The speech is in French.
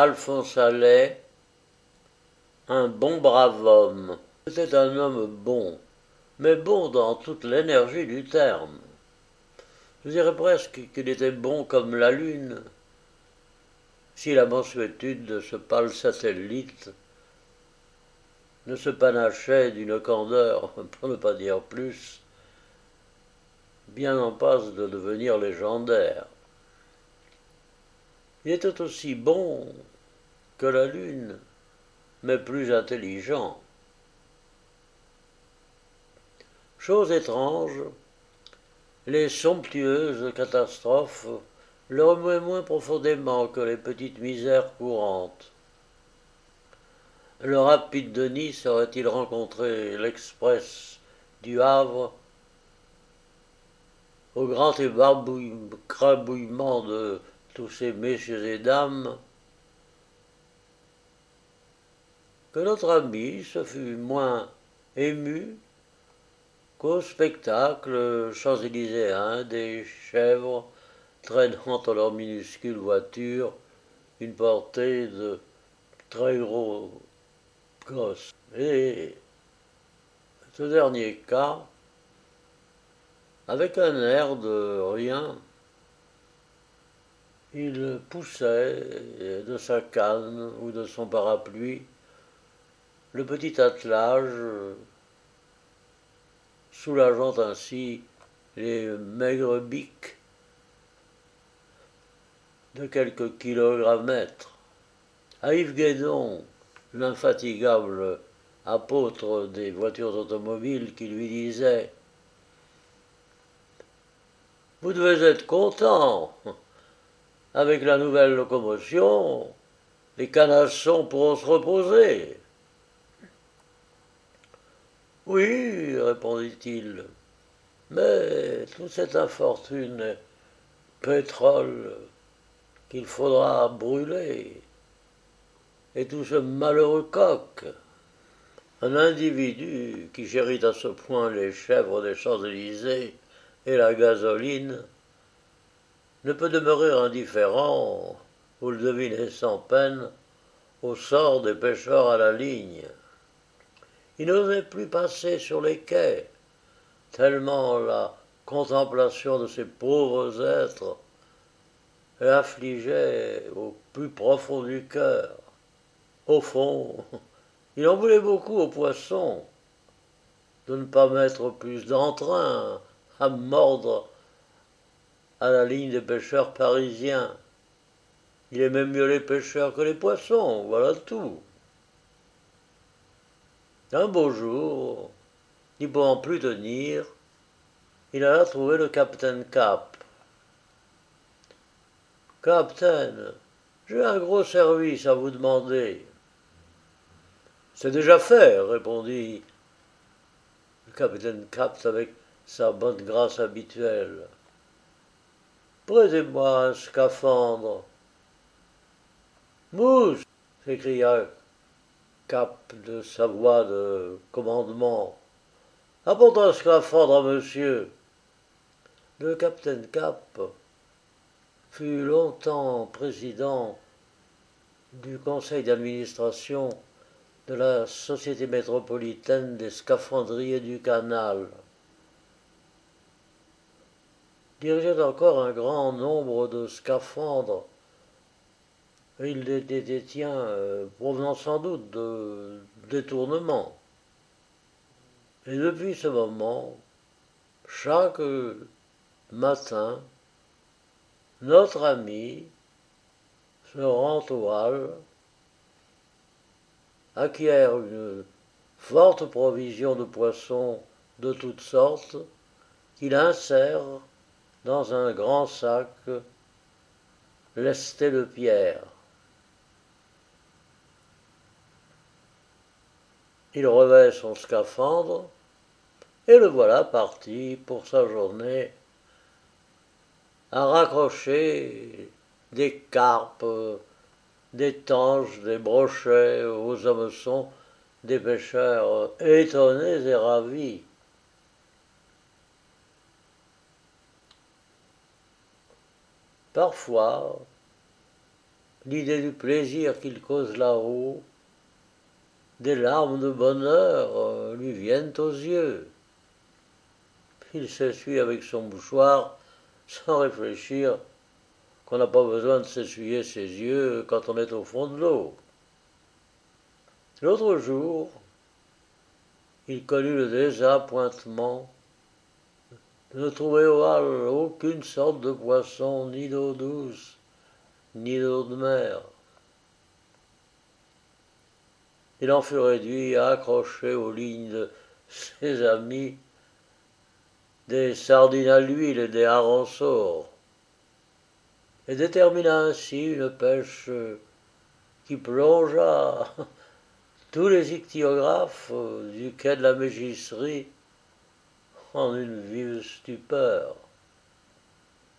Alphonse Allais, un bon brave homme. C'était un homme bon, mais bon dans toute l'énergie du terme. Je dirais presque qu'il était bon comme la lune. Si la mansuétude de ce pâle satellite ne se panachait d'une candeur, pour ne pas dire plus, bien en passe de devenir légendaire. Il était aussi bon que la lune, mais plus intelligent. Chose étrange, les somptueuses catastrophes le remuaient moins profondément que les petites misères courantes. Le rapide de Nice aurait-il rencontré l'express du Havre au grand écrabouillement de tous ces messieurs et dames, que notre ami se fut moins ému qu'au spectacle champs-élyséen des chèvres traînant dans leur minuscule voiture une portée de très gros gosses. Et ce dernier cas, avec un air de rien, il poussait de sa canne ou de son parapluie le petit attelage soulageant ainsi les maigres biques de quelques kilogrammètres. À Yves Guédon, l'infatigable apôtre des voitures automobiles, qui lui disait Vous devez être content. Avec la nouvelle locomotion, les canassons pourront se reposer. Oui, répondit-il, mais toute cette infortune pétrole qu'il faudra brûler, et tout ce malheureux coq, un individu qui chérit à ce point les chèvres des Champs-Élysées et la gasoline, ne peut demeurer indifférent, vous le devinez sans peine, au sort des pêcheurs à la ligne. Il n'osait plus passer sur les quais, tellement la contemplation de ces pauvres êtres l'affligeait au plus profond du cœur. Au fond, il en voulait beaucoup aux poissons de ne pas mettre plus d'entrain à mordre à la ligne des pêcheurs parisiens. Il aimait mieux les pêcheurs que les poissons, voilà tout. Un beau jour, n'y pouvant plus tenir, il alla trouver le capitaine Cap. Capitaine, j'ai un gros service à vous demander. C'est déjà fait, répondit le capitaine Cap avec sa bonne grâce habituelle. Prêtez-moi un scaphandre. Mousse s'écria Cap de sa voix de commandement. Apporte un scaphandre à monsieur. Le capitaine Cap fut longtemps président du conseil d'administration de la Société métropolitaine des scaphandriers du canal. Dirigeait encore un grand nombre de scaphandres il les détient euh, provenant sans doute de détournement. Et depuis ce moment, chaque matin, notre ami se rend au hall, acquiert une forte provision de poissons de toutes sortes, qu'il insère dans un grand sac lesté de pierre. Il revêt son scaphandre et le voilà parti pour sa journée à raccrocher des carpes, des tanges, des brochets aux hameçons des pêcheurs étonnés et ravis. Parfois, l'idée du plaisir qu'il cause là-haut, des larmes de bonheur euh, lui viennent aux yeux. Il s'essuie avec son mouchoir sans réfléchir qu'on n'a pas besoin de s'essuyer ses yeux quand on est au fond de l'eau. L'autre jour, il connut le désappointement ne trouver au hall aucune sorte de poisson, ni d'eau douce, ni d'eau de mer. Il en fut réduit à accrocher aux lignes de ses amis des sardines à l'huile et des harençaux, et détermina ainsi une pêche qui plongea tous les ichthyographes du quai de la Mégisserie en une vive stupeur.